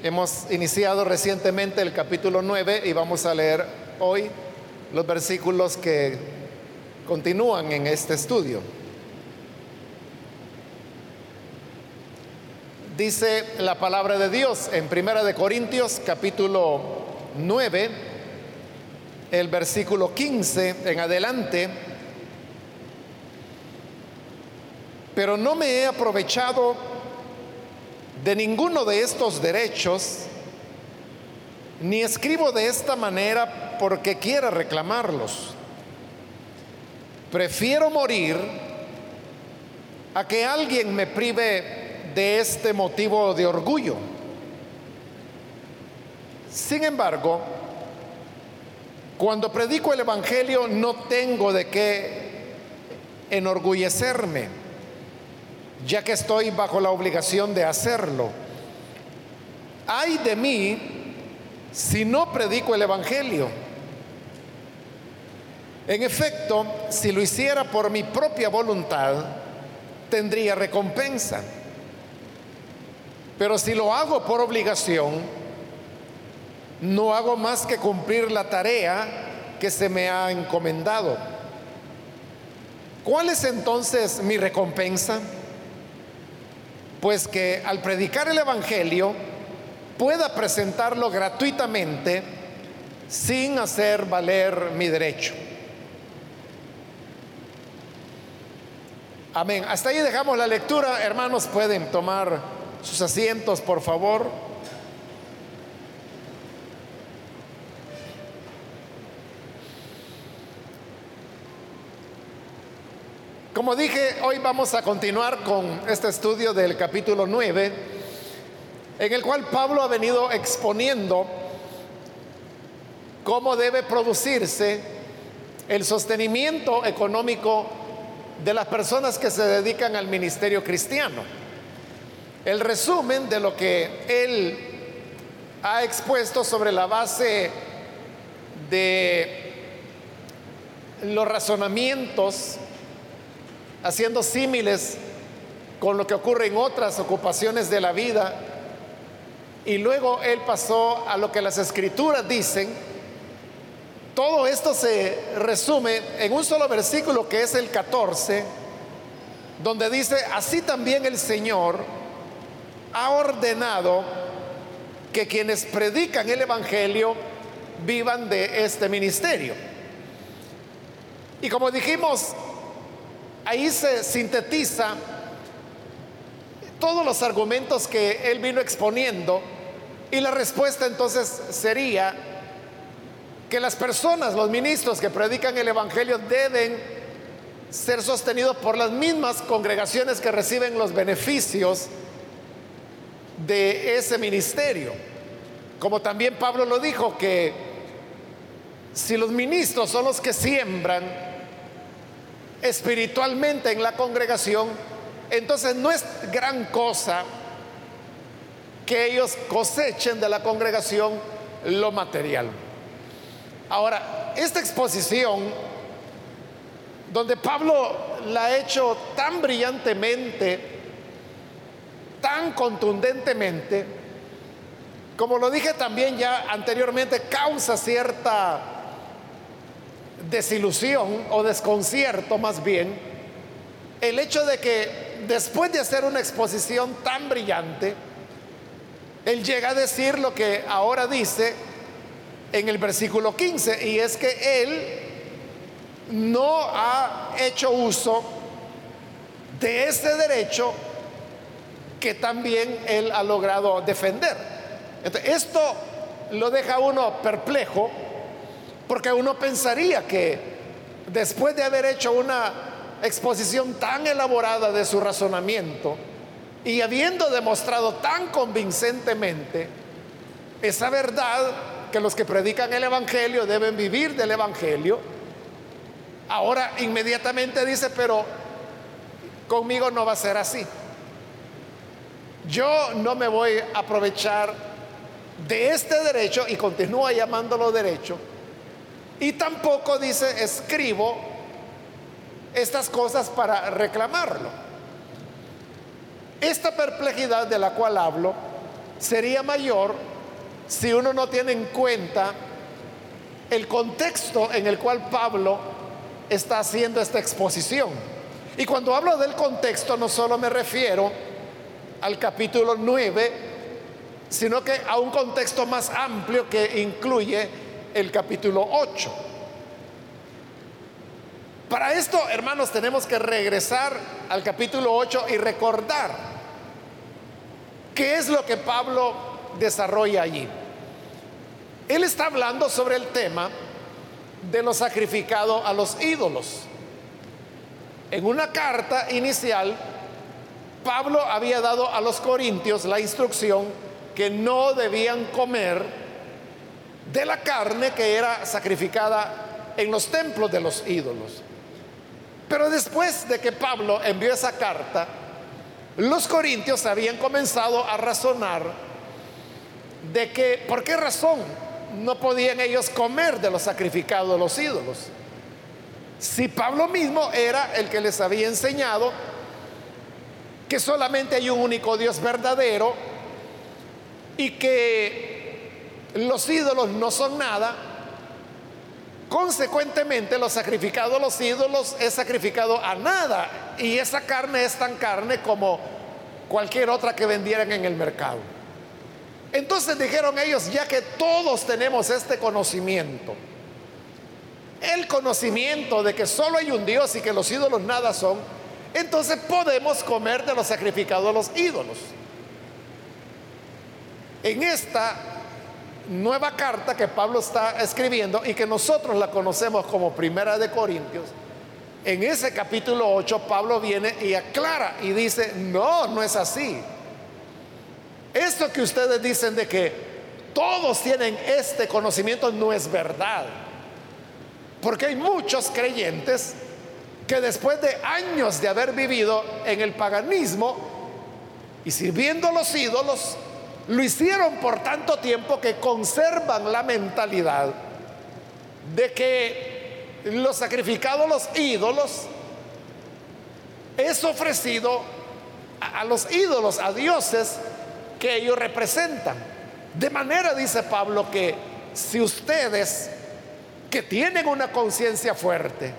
Hemos iniciado recientemente el capítulo 9 y vamos a leer hoy los versículos que continúan en este estudio. Dice la palabra de Dios en Primera de Corintios capítulo 9, el versículo 15 en adelante. Pero no me he aprovechado de ninguno de estos derechos, ni escribo de esta manera porque quiera reclamarlos. Prefiero morir a que alguien me prive de este motivo de orgullo. Sin embargo, cuando predico el Evangelio no tengo de qué enorgullecerme ya que estoy bajo la obligación de hacerlo. Ay de mí si no predico el Evangelio. En efecto, si lo hiciera por mi propia voluntad, tendría recompensa. Pero si lo hago por obligación, no hago más que cumplir la tarea que se me ha encomendado. ¿Cuál es entonces mi recompensa? Pues que al predicar el Evangelio pueda presentarlo gratuitamente sin hacer valer mi derecho. Amén. Hasta ahí dejamos la lectura. Hermanos, pueden tomar sus asientos, por favor. Como dije, hoy vamos a continuar con este estudio del capítulo 9, en el cual Pablo ha venido exponiendo cómo debe producirse el sostenimiento económico de las personas que se dedican al ministerio cristiano. El resumen de lo que él ha expuesto sobre la base de los razonamientos haciendo símiles con lo que ocurre en otras ocupaciones de la vida. Y luego él pasó a lo que las escrituras dicen. Todo esto se resume en un solo versículo que es el 14, donde dice, así también el Señor ha ordenado que quienes predican el Evangelio vivan de este ministerio. Y como dijimos, ahí se sintetiza todos los argumentos que él vino exponiendo y la respuesta entonces sería que las personas, los ministros que predican el Evangelio deben ser sostenidos por las mismas congregaciones que reciben los beneficios de ese ministerio. Como también Pablo lo dijo, que si los ministros son los que siembran, espiritualmente en la congregación, entonces no es gran cosa que ellos cosechen de la congregación lo material. Ahora, esta exposición, donde Pablo la ha hecho tan brillantemente, tan contundentemente, como lo dije también ya anteriormente, causa cierta desilusión o desconcierto más bien el hecho de que después de hacer una exposición tan brillante, él llega a decir lo que ahora dice en el versículo 15, y es que él no ha hecho uso de ese derecho que también él ha logrado defender. esto lo deja uno perplejo porque uno pensaría que después de haber hecho una exposición tan elaborada de su razonamiento y habiendo demostrado tan convincentemente esa verdad que los que predican el Evangelio deben vivir del Evangelio, ahora inmediatamente dice, pero conmigo no va a ser así. Yo no me voy a aprovechar de este derecho y continúa llamándolo derecho y tampoco dice, escribo estas cosas para reclamarlo. Esta perplejidad de la cual hablo sería mayor si uno no tiene en cuenta el contexto en el cual Pablo está haciendo esta exposición. Y cuando hablo del contexto no solo me refiero al capítulo 9, sino que a un contexto más amplio que incluye el capítulo 8. Para esto, hermanos, tenemos que regresar al capítulo 8 y recordar qué es lo que Pablo desarrolla allí. Él está hablando sobre el tema de lo sacrificado a los ídolos. En una carta inicial, Pablo había dado a los corintios la instrucción que no debían comer de la carne que era sacrificada en los templos de los ídolos. Pero después de que Pablo envió esa carta, los corintios habían comenzado a razonar de que, ¿por qué razón no podían ellos comer de lo sacrificado a los ídolos? Si Pablo mismo era el que les había enseñado que solamente hay un único Dios verdadero y que los ídolos no son nada, consecuentemente lo sacrificado a los ídolos es sacrificado a nada y esa carne es tan carne como cualquier otra que vendieran en el mercado. Entonces dijeron ellos, ya que todos tenemos este conocimiento, el conocimiento de que solo hay un Dios y que los ídolos nada son, entonces podemos comer de los sacrificados a los ídolos. En esta nueva carta que Pablo está escribiendo y que nosotros la conocemos como Primera de Corintios, en ese capítulo 8 Pablo viene y aclara y dice, no, no es así. Esto que ustedes dicen de que todos tienen este conocimiento no es verdad. Porque hay muchos creyentes que después de años de haber vivido en el paganismo y sirviendo a los ídolos, lo hicieron por tanto tiempo que conservan la mentalidad de que lo sacrificado a los ídolos es ofrecido a, los ídolos, a dioses que ellos representan. De manera, dice Pablo, que si ustedes que tienen una conciencia fuerte.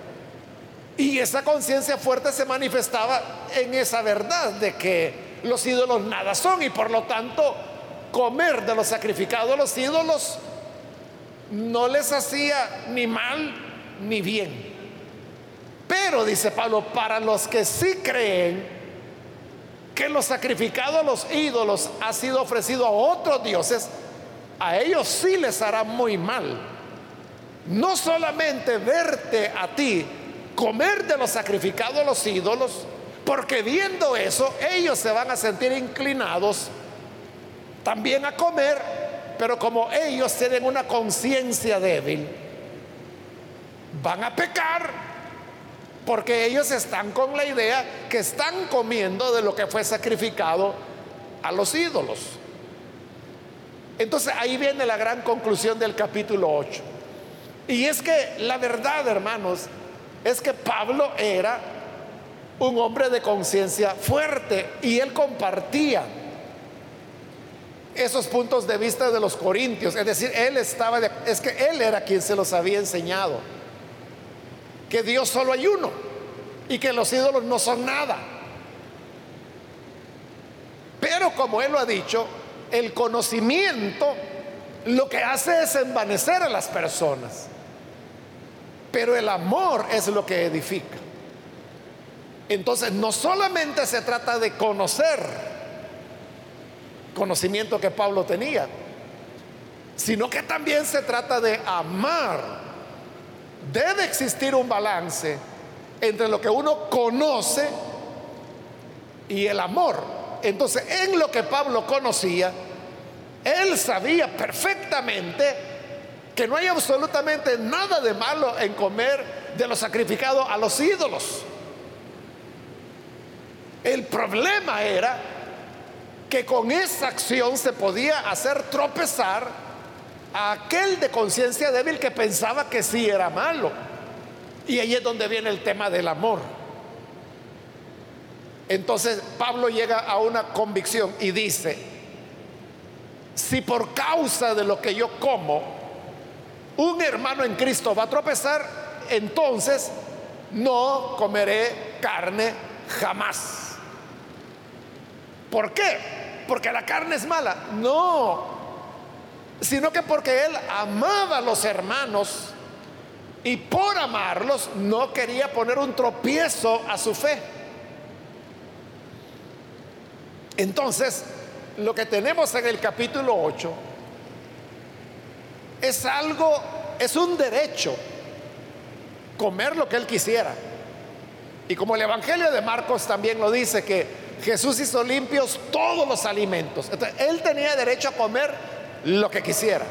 Y esa conciencia fuerte se manifestaba en esa verdad de que los ídolos nada son y por lo tanto comer de los sacrificados a los ídolos no les hacía ni mal ni bien. Pero, dice Pablo, para los que sí creen que lo sacrificado a los ídolos ha sido ofrecido a otros dioses, a ellos sí les hará muy mal no solamente verte a ti comer de lo sacrificado a los ídolos, porque viendo eso ellos se van a sentir inclinados también a comer, pero como ellos tienen una conciencia débil, van a pecar porque ellos están con la idea que están comiendo de lo que fue sacrificado a los ídolos. Entonces ahí viene la gran conclusión del capítulo 8. Y es que la verdad, hermanos, es que Pablo era un hombre de conciencia fuerte y él compartía esos puntos de vista de los corintios. Es decir, él estaba, es que él era quien se los había enseñado. Que Dios solo hay uno y que los ídolos no son nada. Pero como él lo ha dicho, el conocimiento lo que hace es envanecer a las personas. Pero el amor es lo que edifica. Entonces, no solamente se trata de conocer, conocimiento que Pablo tenía, sino que también se trata de amar. Debe existir un balance entre lo que uno conoce y el amor. Entonces, en lo que Pablo conocía, él sabía perfectamente que no hay absolutamente nada de malo en comer de lo sacrificado a los ídolos. El problema era que con esa acción se podía hacer tropezar a aquel de conciencia débil que pensaba que sí era malo. Y ahí es donde viene el tema del amor. Entonces Pablo llega a una convicción y dice, si por causa de lo que yo como, un hermano en Cristo va a tropezar, entonces no comeré carne jamás. ¿Por qué? Porque la carne es mala. No, sino que porque él amaba a los hermanos y por amarlos no quería poner un tropiezo a su fe. Entonces, lo que tenemos en el capítulo 8 es algo, es un derecho comer lo que él quisiera. Y como el Evangelio de Marcos también lo dice, que Jesús hizo limpios todos los alimentos. Entonces, él tenía derecho a comer lo que quisiera.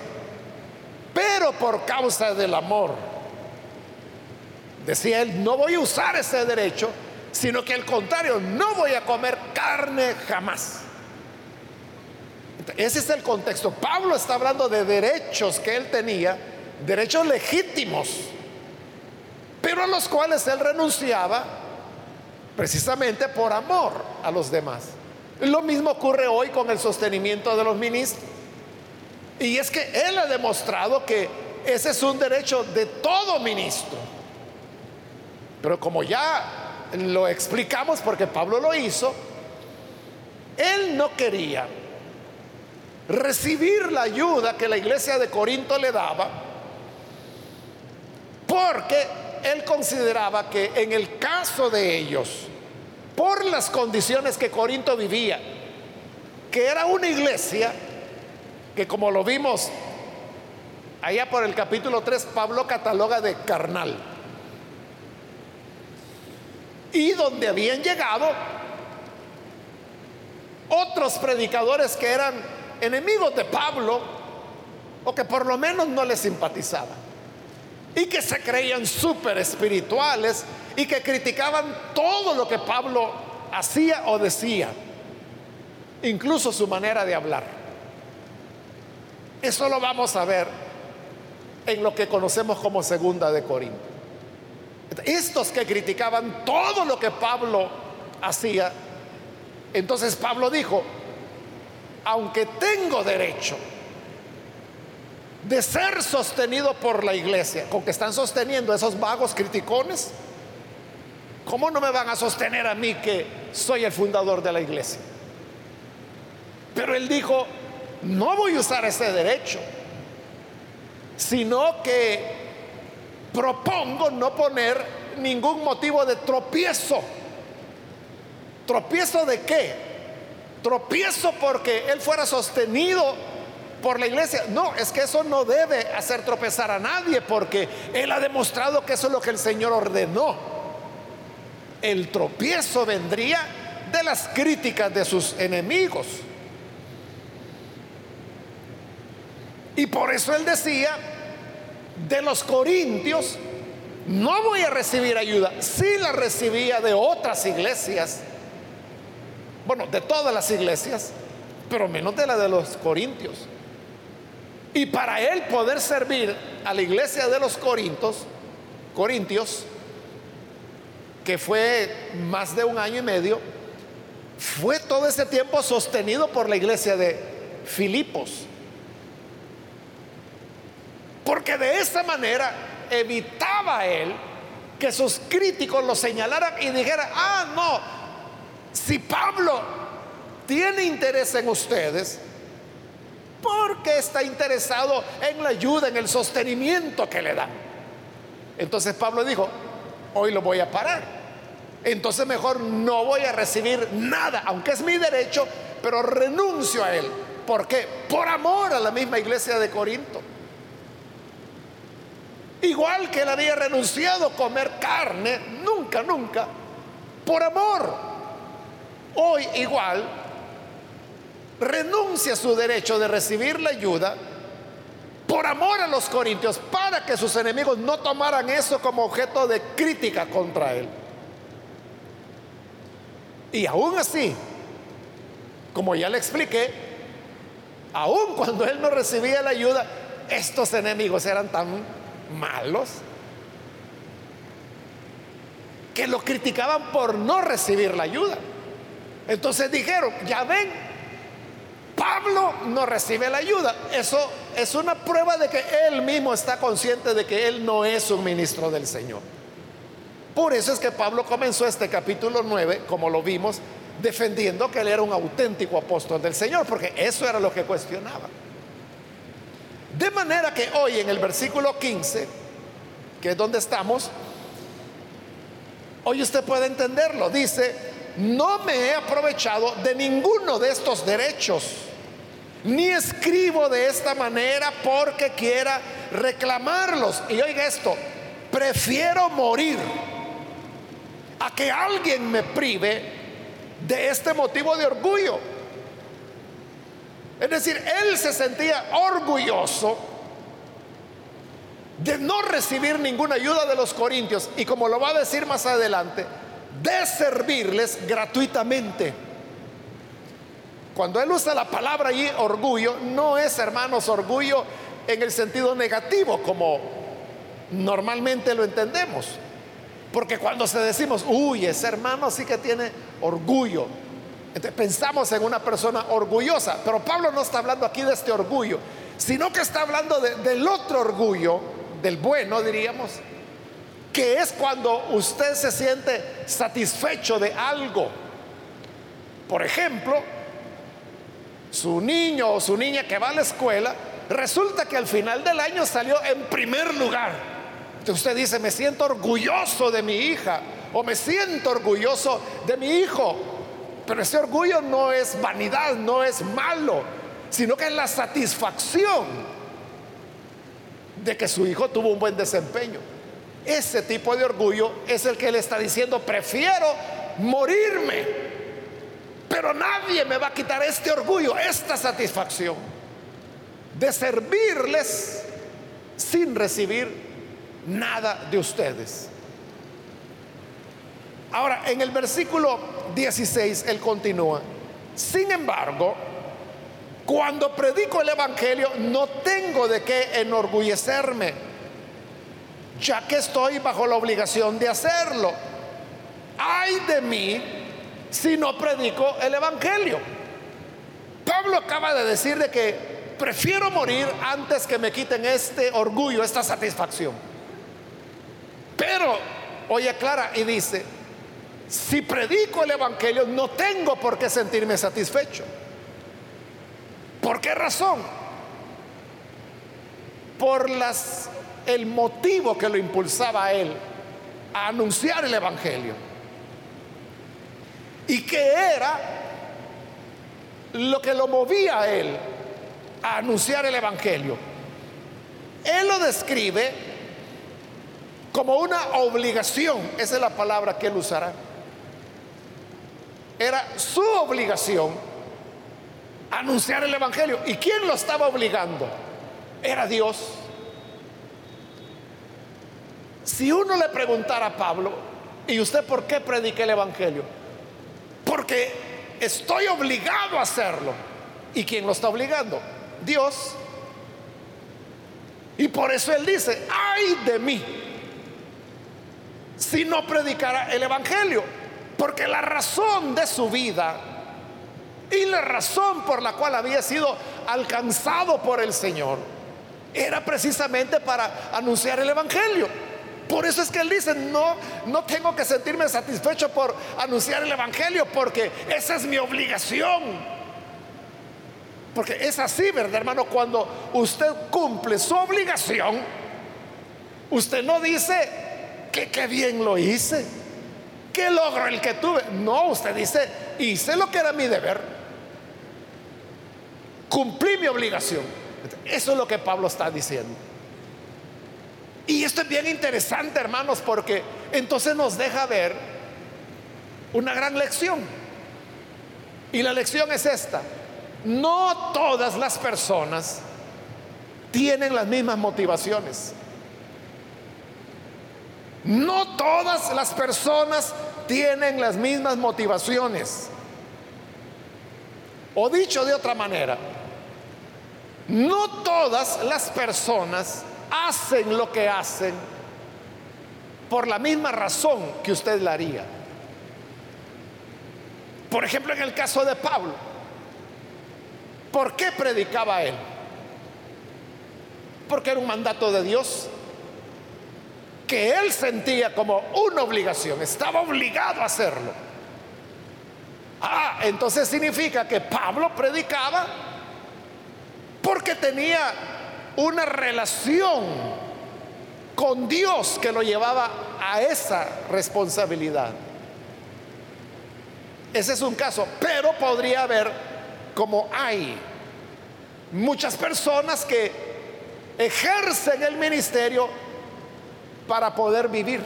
Pero por causa del amor, decía él, no voy a usar ese derecho, sino que al contrario, no voy a comer carne jamás. Ese es el contexto. Pablo está hablando de derechos que él tenía, derechos legítimos, pero a los cuales él renunciaba precisamente por amor a los demás. Lo mismo ocurre hoy con el sostenimiento de los ministros. Y es que él ha demostrado que ese es un derecho de todo ministro. Pero como ya lo explicamos porque Pablo lo hizo, él no quería recibir la ayuda que la iglesia de Corinto le daba, porque él consideraba que en el caso de ellos, por las condiciones que Corinto vivía, que era una iglesia que como lo vimos allá por el capítulo 3, Pablo cataloga de carnal, y donde habían llegado otros predicadores que eran enemigos de Pablo o que por lo menos no le simpatizaban y que se creían súper espirituales y que criticaban todo lo que Pablo hacía o decía, incluso su manera de hablar. Eso lo vamos a ver en lo que conocemos como segunda de Corinto. Estos que criticaban todo lo que Pablo hacía, entonces Pablo dijo, aunque tengo derecho de ser sostenido por la iglesia, con que están sosteniendo esos vagos criticones, ¿cómo no me van a sostener a mí que soy el fundador de la iglesia? Pero él dijo, no voy a usar ese derecho, sino que propongo no poner ningún motivo de tropiezo. ¿Tropiezo de qué? tropiezo porque él fuera sostenido por la iglesia. No, es que eso no debe hacer tropezar a nadie porque él ha demostrado que eso es lo que el Señor ordenó. El tropiezo vendría de las críticas de sus enemigos. Y por eso él decía, de los corintios, no voy a recibir ayuda. Sí la recibía de otras iglesias bueno, de todas las iglesias, pero menos de la de los corintios. Y para él poder servir a la iglesia de los corintios, corintios, que fue más de un año y medio, fue todo ese tiempo sostenido por la iglesia de Filipos. Porque de esta manera evitaba él que sus críticos lo señalaran y dijeran, ah, no, si Pablo tiene interés en ustedes, porque está interesado en la ayuda, en el sostenimiento que le dan. Entonces Pablo dijo, hoy lo voy a parar. Entonces mejor no voy a recibir nada, aunque es mi derecho, pero renuncio a él. ¿Por qué? Por amor a la misma iglesia de Corinto. Igual que él había renunciado a comer carne, nunca, nunca, por amor hoy igual renuncia a su derecho de recibir la ayuda por amor a los corintios, para que sus enemigos no tomaran eso como objeto de crítica contra él. Y aún así, como ya le expliqué, aún cuando él no recibía la ayuda, estos enemigos eran tan malos que lo criticaban por no recibir la ayuda. Entonces dijeron, ya ven, Pablo no recibe la ayuda. Eso es una prueba de que él mismo está consciente de que él no es un ministro del Señor. Por eso es que Pablo comenzó este capítulo 9, como lo vimos, defendiendo que él era un auténtico apóstol del Señor, porque eso era lo que cuestionaba. De manera que hoy en el versículo 15, que es donde estamos, hoy usted puede entenderlo. Dice, no me he aprovechado de ninguno de estos derechos, ni escribo de esta manera porque quiera reclamarlos. Y oiga esto, prefiero morir a que alguien me prive de este motivo de orgullo. Es decir, él se sentía orgulloso de no recibir ninguna ayuda de los corintios y como lo va a decir más adelante, de servirles gratuitamente. Cuando él usa la palabra allí orgullo, no es, hermanos, orgullo en el sentido negativo como normalmente lo entendemos. Porque cuando se decimos, uy, ese hermano sí que tiene orgullo, pensamos en una persona orgullosa, pero Pablo no está hablando aquí de este orgullo, sino que está hablando del otro orgullo, del bueno, diríamos, que es cuando usted se siente satisfecho de algo. Por ejemplo, su niño o su niña que va a la escuela, resulta que al final del año salió en primer lugar usted dice, me siento orgulloso de mi hija o me siento orgulloso de mi hijo. Pero ese orgullo no es vanidad, no es malo, sino que es la satisfacción de que su hijo tuvo un buen desempeño. Ese tipo de orgullo es el que le está diciendo, prefiero morirme, pero nadie me va a quitar este orgullo, esta satisfacción de servirles sin recibir nada de ustedes. Ahora, en el versículo 16, él continúa, sin embargo, cuando predico el Evangelio no tengo de qué enorgullecerme, ya que estoy bajo la obligación de hacerlo. Ay de mí si no predico el Evangelio. Pablo acaba de decir de que prefiero morir antes que me quiten este orgullo, esta satisfacción. Pero, oye Clara, y dice, si predico el Evangelio no tengo por qué sentirme satisfecho. ¿Por qué razón? Por las, el motivo que lo impulsaba a él a anunciar el Evangelio. Y que era lo que lo movía a él a anunciar el Evangelio. Él lo describe como una obligación, esa es la palabra que él usará. Era su obligación anunciar el Evangelio. ¿Y quién lo estaba obligando? Era Dios. Si uno le preguntara a Pablo, ¿y usted por qué predica el Evangelio? Porque estoy obligado a hacerlo. ¿Y quién lo está obligando? Dios. Y por eso él dice, ay de mí si no predicara el Evangelio. Porque la razón de su vida y la razón por la cual había sido alcanzado por el Señor era precisamente para anunciar el Evangelio. Por eso es que él dice, no, no tengo que sentirme satisfecho por anunciar el Evangelio, porque esa es mi obligación. Porque es así, ¿verdad, hermano? Cuando usted cumple su obligación, usted no dice, que qué bien lo hice. ¿Qué logro el que tuve? No, usted dice, hice lo que era mi deber. Cumplí mi obligación. Eso es lo que Pablo está diciendo. Y esto es bien interesante, hermanos, porque entonces nos deja ver una gran lección. Y la lección es esta. No todas las personas tienen las mismas motivaciones. No todas las personas tienen las mismas motivaciones. O dicho de otra manera, no todas las personas hacen lo que hacen por la misma razón que usted la haría. Por ejemplo, en el caso de Pablo, ¿Por qué predicaba él? Porque era un mandato de Dios que él sentía como una obligación, estaba obligado a hacerlo. Ah, entonces significa que Pablo predicaba porque tenía una relación con Dios que lo llevaba a esa responsabilidad. Ese es un caso, pero podría haber, como hay, muchas personas que ejercen el ministerio para poder vivir.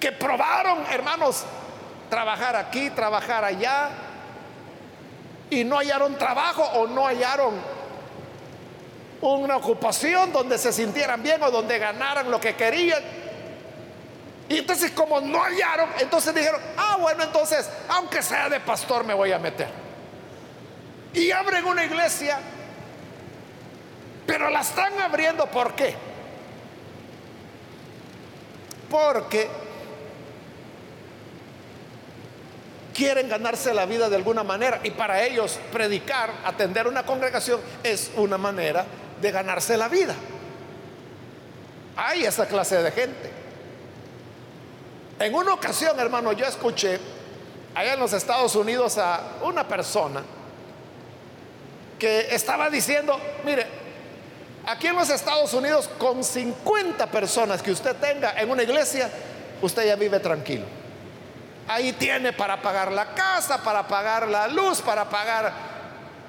Que probaron, hermanos, trabajar aquí, trabajar allá, y no hallaron trabajo o no hallaron una ocupación donde se sintieran bien o donde ganaran lo que querían. Y entonces como no hallaron, entonces dijeron, ah, bueno, entonces, aunque sea de pastor, me voy a meter. Y abren una iglesia, pero la están abriendo, ¿por qué? Porque quieren ganarse la vida de alguna manera y para ellos predicar, atender una congregación es una manera de ganarse la vida. Hay esa clase de gente. En una ocasión, hermano, yo escuché allá en los Estados Unidos a una persona que estaba diciendo, mire, aquí en los Estados Unidos con 50 personas que usted tenga en una iglesia, usted ya vive tranquilo. Ahí tiene para pagar la casa, para pagar la luz, para pagar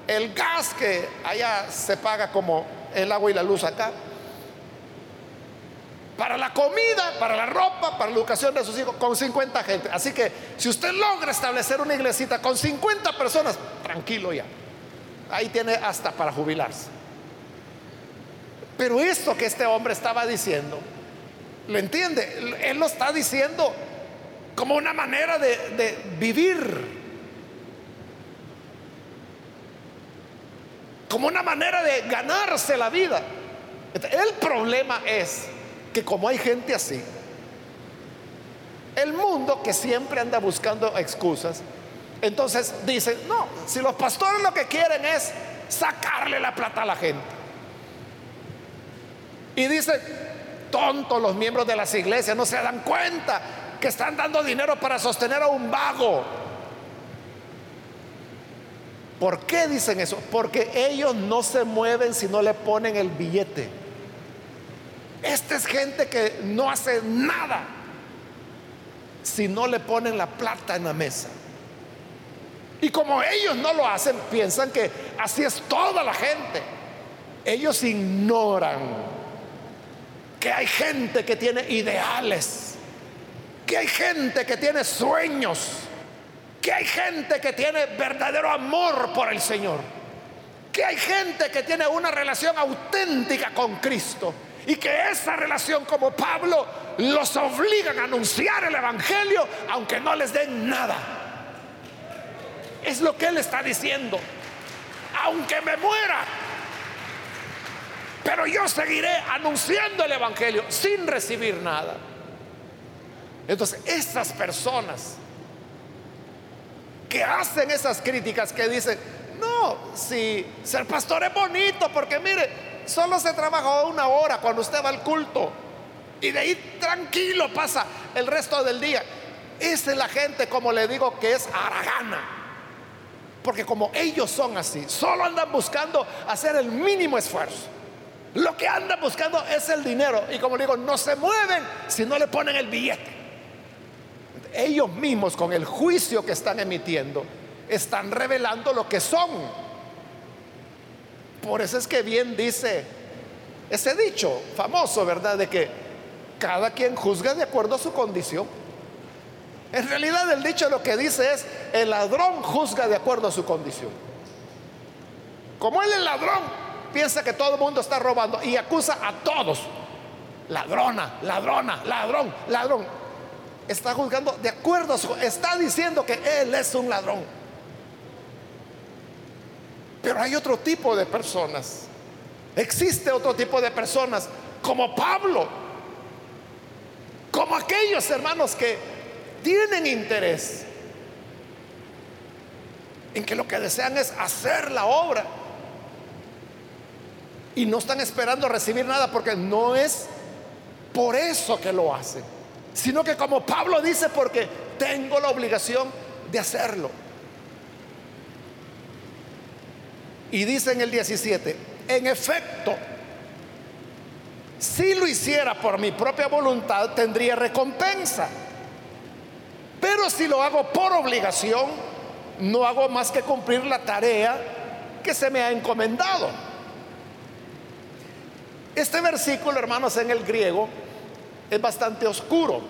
el gas que allá se paga como el agua y la luz acá. Para la comida, para la ropa, para la educación de sus hijos, con 50 gente. Así que si usted logra establecer una iglesita con 50 personas, tranquilo ya. Ahí tiene hasta para jubilarse. Pero esto que este hombre estaba diciendo, ¿lo entiende? Él lo está diciendo como una manera de, vivir. Como una manera de ganarse la vida. El problema es que como hay gente así, el mundo que siempre anda buscando excusas, entonces dicen, no, si los pastores lo que quieren es sacarle la plata a la gente. Y dicen, tontos los miembros de las iglesias, no se dan cuenta que están dando dinero para sostener a un vago. ¿Por qué dicen eso? Porque ellos no se mueven si no le ponen el billete. Esta es gente que no hace nada si no le ponen la plata en la mesa. Y como ellos no lo hacen, piensan que así es toda la gente. Ellos ignoran que hay gente que tiene ideales que hay gente que tiene sueños, que hay gente que tiene verdadero amor por el Señor, que hay gente que tiene una relación auténtica con Cristo y que esa relación como Pablo los obligan a anunciar el Evangelio aunque no les den nada. Es lo que él está diciendo. Aunque me muera, pero yo seguiré anunciando el Evangelio sin recibir nada. Entonces, esas personas que hacen esas críticas, que dicen, no, si ser pastor es bonito, porque mire, solo se trabaja una hora cuando usted va al culto y de ahí tranquilo pasa el resto del día. Esa es la gente, como le digo, que es aragana. Porque como ellos son así, solo andan buscando hacer el mínimo esfuerzo. Lo que andan buscando es el dinero. Y como le digo, no se mueven si no le ponen el billete ellos mismos con el juicio que están emitiendo, están revelando lo que son. Por eso es que bien dice ese dicho famoso, ¿verdad? De que cada quien juzga de acuerdo a su condición. En realidad el dicho lo que dice es, el ladrón juzga de acuerdo a su condición. Como él es ladrón, piensa que todo el mundo está robando y acusa a todos. Ladrona, ladrona, ladrón, ladrón está juzgando de acuerdo a está diciendo que él es un ladrón. Pero hay otro tipo de personas. Existe otro tipo de personas como Pablo, como aquellos hermanos que tienen interés en que lo que desean es hacer la obra. Y no están esperando recibir nada porque no es por eso que lo hacen, sino que como Pablo dice, porque tengo la obligación de hacerlo. Y dice en el 17, en efecto, si lo hiciera por mi propia voluntad, tendría recompensa. Pero si lo hago por obligación, no hago más que cumplir la tarea que se me ha encomendado. Este versículo, hermanos, en el griego es bastante oscuro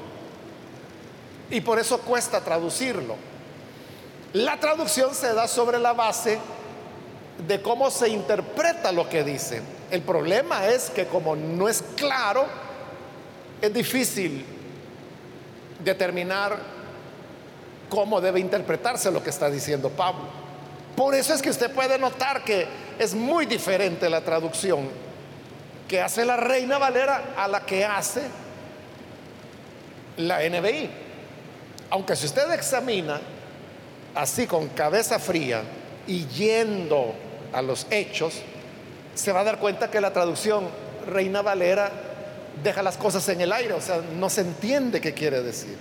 y por eso cuesta traducirlo. La traducción se da sobre la base de cómo se interpreta lo que dice. El problema es que como no es claro, es difícil determinar cómo debe interpretarse lo que está diciendo Pablo. Por eso es que usted puede notar que es muy diferente la traducción que hace la Reina Valera a la que hace la NBI. Aunque si usted examina así con cabeza fría y yendo a los hechos, se va a dar cuenta que la traducción Reina Valera deja las cosas en el aire, o sea, no se entiende qué quiere decir.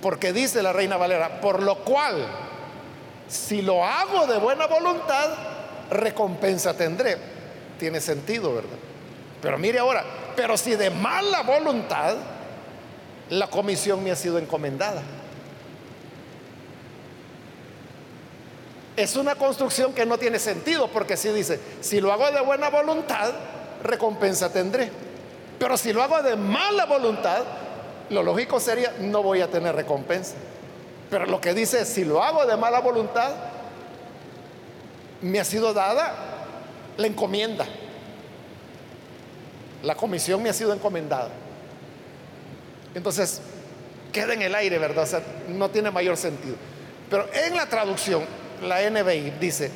Porque dice la Reina Valera, por lo cual, si lo hago de buena voluntad, recompensa tendré. Tiene sentido, ¿verdad? Pero mire ahora, pero si de mala voluntad, la comisión me ha sido encomendada. Es una construcción que no tiene sentido porque si dice, si lo hago de buena voluntad, recompensa tendré. Pero si lo hago de mala voluntad, lo lógico sería, no voy a tener recompensa. Pero lo que dice si lo hago de mala voluntad, me ha sido dada la encomienda. La comisión me ha sido encomendada. Entonces, queda en el aire, ¿verdad? O sea, no tiene mayor sentido. Pero en la traducción, la NBI dice,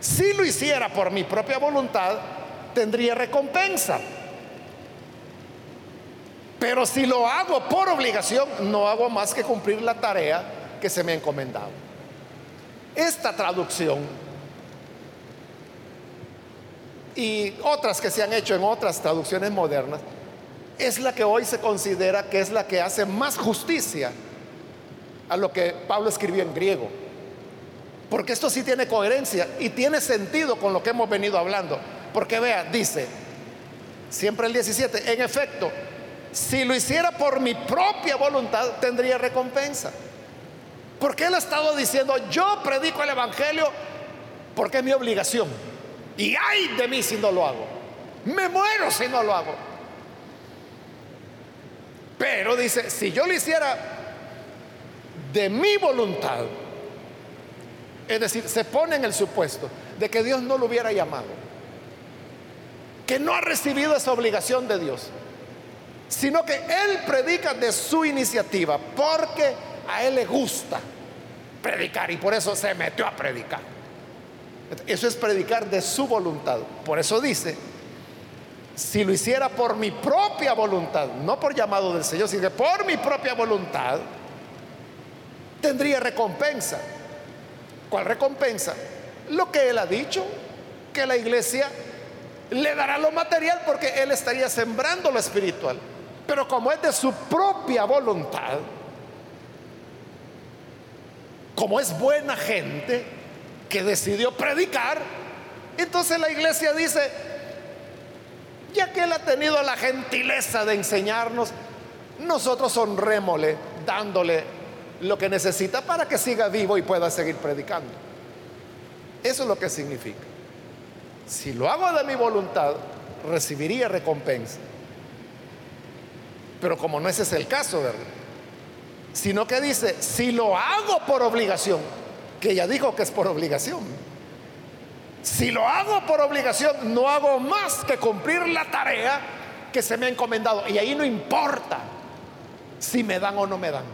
si lo hiciera por mi propia voluntad, tendría recompensa. Pero si lo hago por obligación, no hago más que cumplir la tarea que se me ha encomendado. Esta traducción y otras que se han hecho en otras traducciones modernas es la que hoy se considera que es la que hace más justicia a lo que Pablo escribió en griego. Porque esto sí tiene coherencia y tiene sentido con lo que hemos venido hablando. Porque vea, dice, siempre el 17, en efecto, si lo hiciera por mi propia voluntad, tendría recompensa. Porque él ha estado diciendo, yo predico el Evangelio porque es mi obligación. Y ay de mí si no lo hago. Me muero si no lo hago. Pero dice, si yo lo hiciera de mi voluntad, es decir, se pone en el supuesto de que Dios no lo hubiera llamado, que no ha recibido esa obligación de Dios, sino que Él predica de su iniciativa, porque a Él le gusta predicar y por eso se metió a predicar. Eso es predicar de su voluntad. Por eso dice, si lo hiciera por mi propia voluntad, no por llamado del Señor, sino por mi propia voluntad, tendría recompensa. ¿Cuál recompensa? Lo que él ha dicho, que la iglesia le dará lo material porque él estaría sembrando lo espiritual. Pero como es de su propia voluntad, como es buena gente que decidió predicar, entonces la iglesia dice, ya que él ha tenido la gentileza de enseñarnos, nosotros honrémosle dándole lo que necesita para que siga vivo y pueda seguir predicando. Eso es lo que significa. Si lo hago de mi voluntad, recibiría recompensa. Pero como no ese es el caso, ¿verdad? Sino que dice, si lo hago por obligación, que ya dijo que es por obligación. Si lo hago por obligación, no hago más que cumplir la tarea que se me ha encomendado. Y ahí no importa si me dan o no me dan.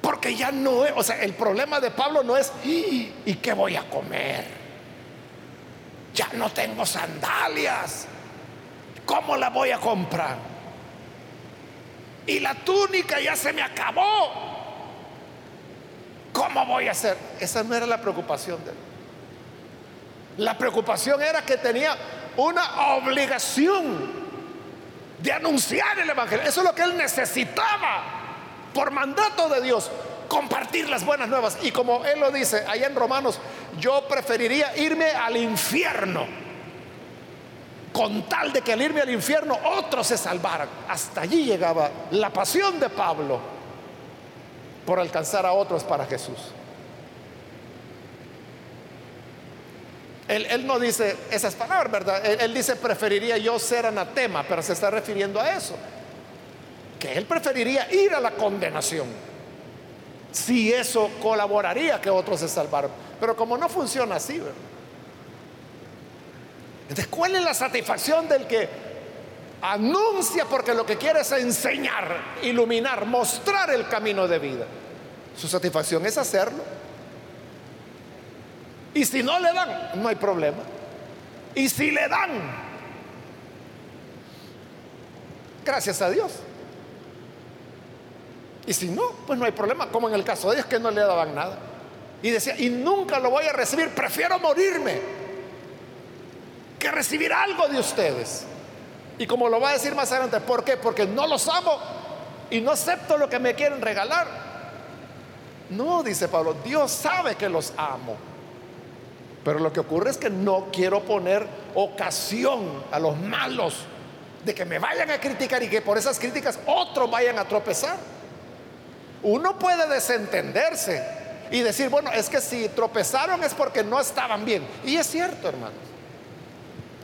Porque ya no es, o sea, el problema de Pablo no es, ¿y qué voy a comer? Ya no tengo sandalias. ¿Cómo la voy a comprar? Y la túnica ya se me acabó. ¿Cómo voy a hacer? Esa no era la preocupación de él. La preocupación era que tenía una obligación de anunciar el Evangelio. Eso es lo que él necesitaba por mandato de Dios, compartir las buenas nuevas. Y como él lo dice allá en Romanos, yo preferiría irme al infierno con tal de que al irme al infierno otros se salvaran. Hasta allí llegaba la pasión de Pablo por alcanzar a otros para Jesús. Él, no dice esas palabras, ¿verdad? Él, él, dice, preferiría yo ser anatema, pero se está refiriendo a eso. Que él preferiría ir a la condenación. Si eso colaboraría que otros se salvaran. Pero como no funciona así, ¿verdad? Entonces, ¿cuál es la satisfacción del que anuncia porque lo que quiere es enseñar, iluminar, mostrar el camino de vida? Su satisfacción es hacerlo. Y si no le dan, no hay problema. Y si le dan, gracias a Dios. Y si no, pues no hay problema, como en el caso de ellos que no le daban nada. Y decía, y nunca lo voy a recibir, prefiero morirme que recibir algo de ustedes. Y como lo va a decir más adelante, ¿por qué? Porque no los amo y no acepto lo que me quieren regalar. No, dice Pablo, Dios sabe que los amo. Pero lo que ocurre es que no quiero poner ocasión a los malos de que me vayan a criticar y que por esas críticas otros vayan a tropezar. Uno puede desentenderse y decir, bueno, es que si tropezaron es porque no estaban bien. Y es cierto, hermanos.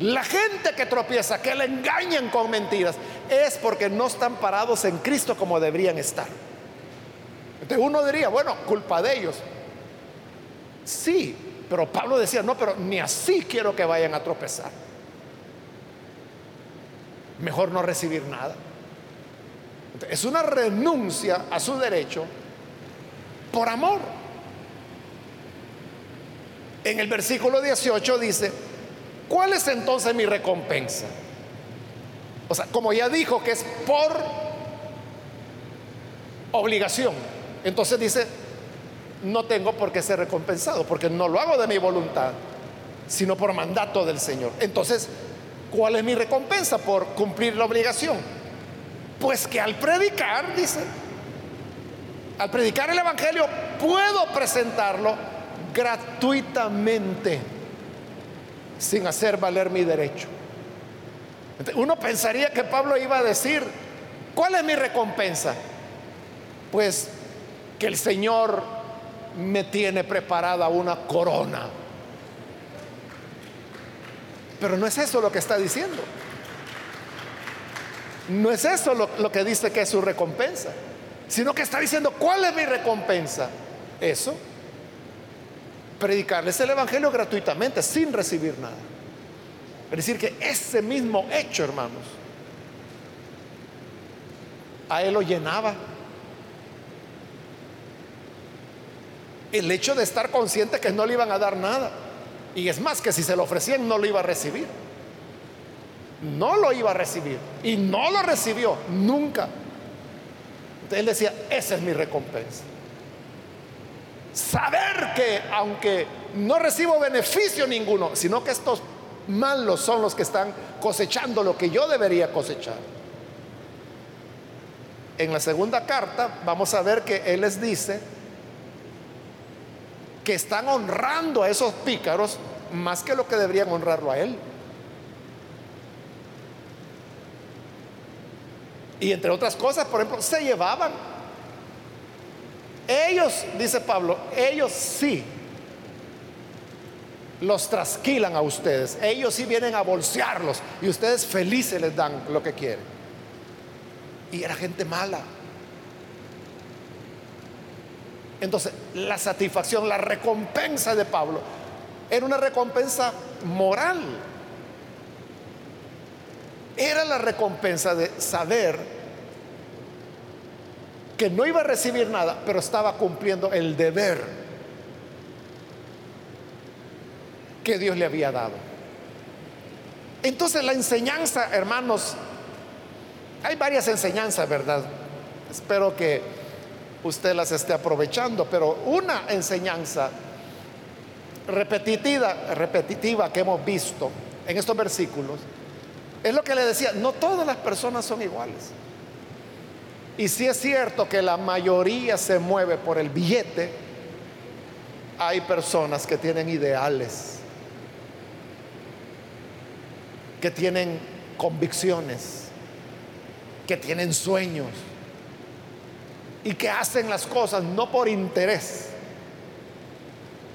La gente que tropieza, que le engañan con mentiras, es porque no están parados en Cristo como deberían estar. Entonces uno diría, bueno, culpa de ellos. Sí, pero Pablo decía, no, pero ni así quiero que vayan a tropezar. Mejor no recibir nada. Es una renuncia a su derecho por amor. En el versículo 18 dice, ¿cuál es entonces mi recompensa? O sea, como ya dijo que es por obligación, entonces dice, no tengo por qué ser recompensado, porque no lo hago de mi voluntad, sino por mandato del Señor. Entonces, ¿cuál es mi recompensa por cumplir la obligación? Pues que al predicar, dice, al predicar el Evangelio, puedo presentarlo gratuitamente, sin hacer valer mi derecho. Uno pensaría que Pablo iba a decir, ¿cuál es mi recompensa? Pues que el Señor me tiene preparada una corona. Pero no es eso lo que está diciendo. No es eso lo, que dice que es su recompensa, sino que está diciendo, ¿cuál es mi recompensa? Eso, predicarles el Evangelio gratuitamente, sin recibir nada. Es decir, que ese mismo hecho, hermanos, a él lo llenaba el hecho de estar consciente que no le iban a dar nada. Y es más, que si se lo ofrecían no lo iba a recibir. No lo iba a recibir. Y no lo recibió nunca. Entonces él decía, esa es mi recompensa. Saber que aunque no recibo beneficio ninguno, sino que estos malos son los que están cosechando lo que yo debería cosechar. En la segunda carta vamos a ver que él les dice, que están honrando a esos pícaros más que lo que deberían honrarlo a él. Y entre otras cosas, por ejemplo, se llevaban. Ellos, dice Pablo, ellos sí los trasquilan a ustedes. Ellos sí vienen a bolsearlos y ustedes felices les dan lo que quieren. Y era gente mala. Entonces, la satisfacción, la recompensa de Pablo era una recompensa moral. Era la recompensa de saber que no iba a recibir nada, pero estaba cumpliendo el deber que Dios le había dado. Entonces la enseñanza, hermanos, hay varias enseñanzas, ¿verdad? Espero que usted las esté aprovechando, pero una enseñanza repetitiva, repetitiva que hemos visto en estos versículos es lo que le decía, no todas las personas son iguales. Y si es cierto que la mayoría se mueve por el billete, hay personas que tienen ideales, que tienen convicciones, que tienen sueños y que hacen las cosas no por interés,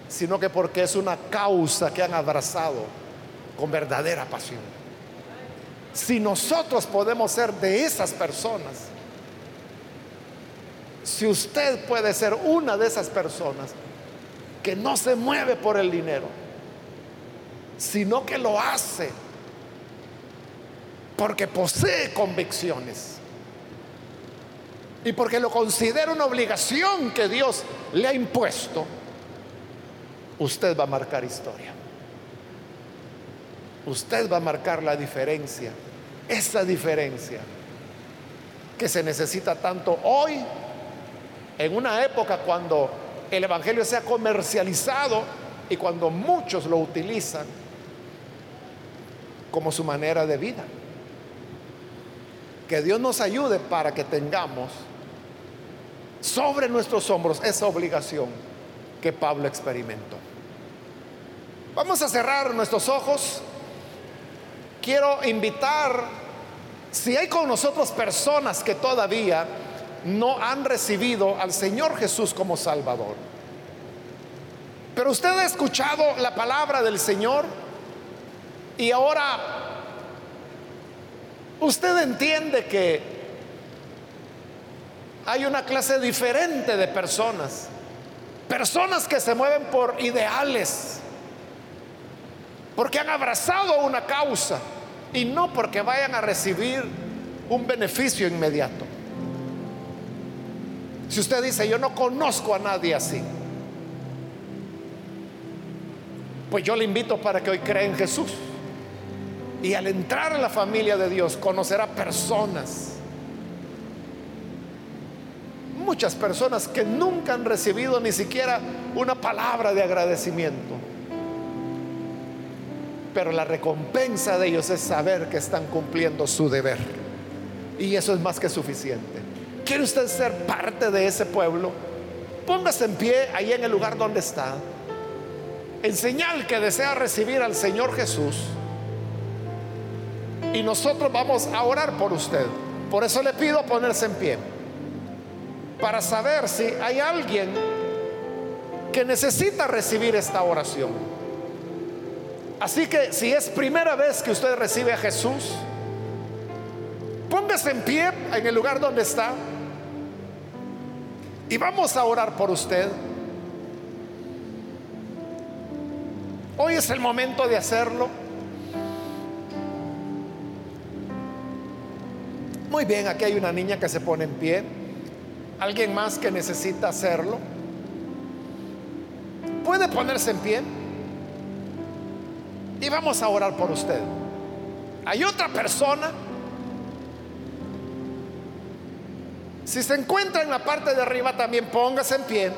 sino que porque es una causa que han abrazado con verdadera pasión. Si nosotros podemos ser de esas personas, si usted puede ser una de esas personas que no se mueve por el dinero, sino que lo hace porque posee convicciones y porque lo considera una obligación que Dios le ha impuesto, usted va a marcar historia. Usted va a marcar la diferencia, esa diferencia que se necesita tanto hoy, en una época cuando el Evangelio se ha comercializado y cuando muchos lo utilizan como su manera de vida. Que Dios nos ayude para que tengamos sobre nuestros hombros esa obligación que Pablo experimentó. Vamos a cerrar nuestros ojos. Quiero invitar, si hay con nosotros personas que todavía no han recibido al Señor Jesús como Salvador, pero usted ha escuchado la palabra del Señor y ahora usted entiende que hay una clase diferente de personas. Personas que se mueven por ideales, porque han abrazado una causa y no porque vayan a recibir un beneficio inmediato. Si usted dice, yo no conozco a nadie así, pues yo le invito para que hoy crea en Jesús. Y al entrar en la familia de Dios, conocerá personas muchas personas que nunca han recibido ni siquiera una palabra de agradecimiento. Pero la recompensa de ellos es saber que están cumpliendo su deber. Y eso es más que suficiente. ¿Quiere usted ser parte de ese pueblo? Póngase en pie ahí en el lugar donde está. En señal que desea recibir al Señor Jesús. Y nosotros vamos a orar por usted. Por eso le pido ponerse en pie para saber si hay alguien que necesita recibir esta oración. Así que si es primera vez que usted recibe a Jesús, póngase en pie en el lugar donde está y vamos a orar por usted. Hoy es el momento de hacerlo. Muy bien, aquí hay una niña que se pone en pie. ¿Alguien más que necesita hacerlo? ¿Puede ponerse en pie? Y vamos a orar por usted. Hay otra persona. Si se encuentra en la parte de arriba, también póngase en pie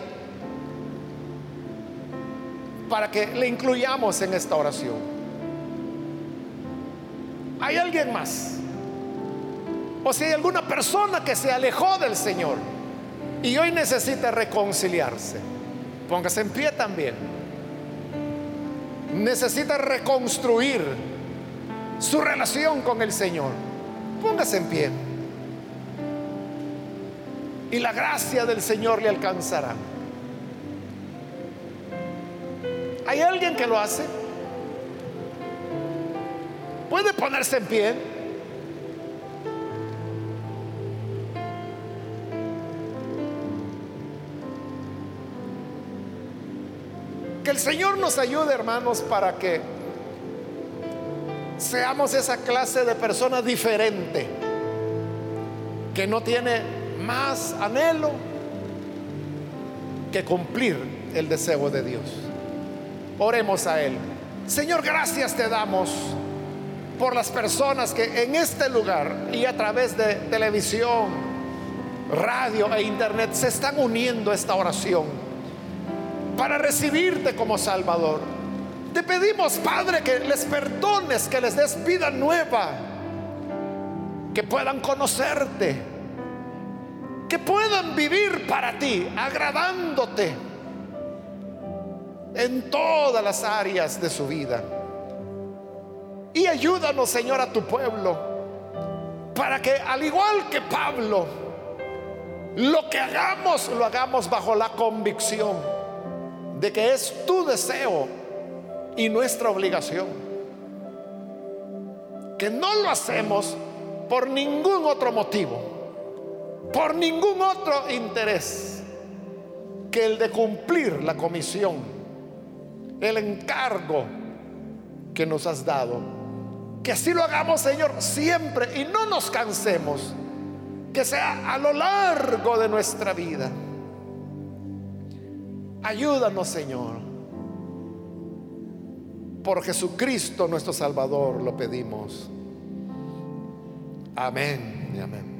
para que le incluyamos en esta oración. ¿Hay alguien más? O si hay alguna persona que se alejó del Señor y hoy necesita reconciliarse, póngase en pie también. Necesita reconstruir su relación con el Señor. Póngase en pie. Y la gracia del Señor le alcanzará. ¿Hay alguien que lo hace? ¿Puede ponerse en pie? Que el Señor nos ayude, hermanos, para que seamos esa clase de persona diferente, que no tiene más anhelo que cumplir el deseo de Dios. Oremos a Él. Señor, gracias te damos por las personas que en este lugar y a través de televisión radio e internet se están uniendo a esta oración para recibirte como Salvador. Te pedimos, Padre, que les perdones, que les des vida nueva, que puedan conocerte, que puedan vivir para ti, agradándote en todas las áreas de su vida. Y ayúdanos, Señor, a tu pueblo, para que al igual que Pablo, lo que hagamos, lo hagamos bajo la convicción de que es tu deseo y nuestra obligación. Que no lo hacemos por ningún otro motivo, por ningún otro interés que el de cumplir la comisión, el encargo que nos has dado. Que así lo hagamos, Señor, siempre y no nos cansemos. Que sea a lo largo de nuestra vida. Ayúdanos, Señor. Por Jesucristo nuestro Salvador lo pedimos. Amén y amén.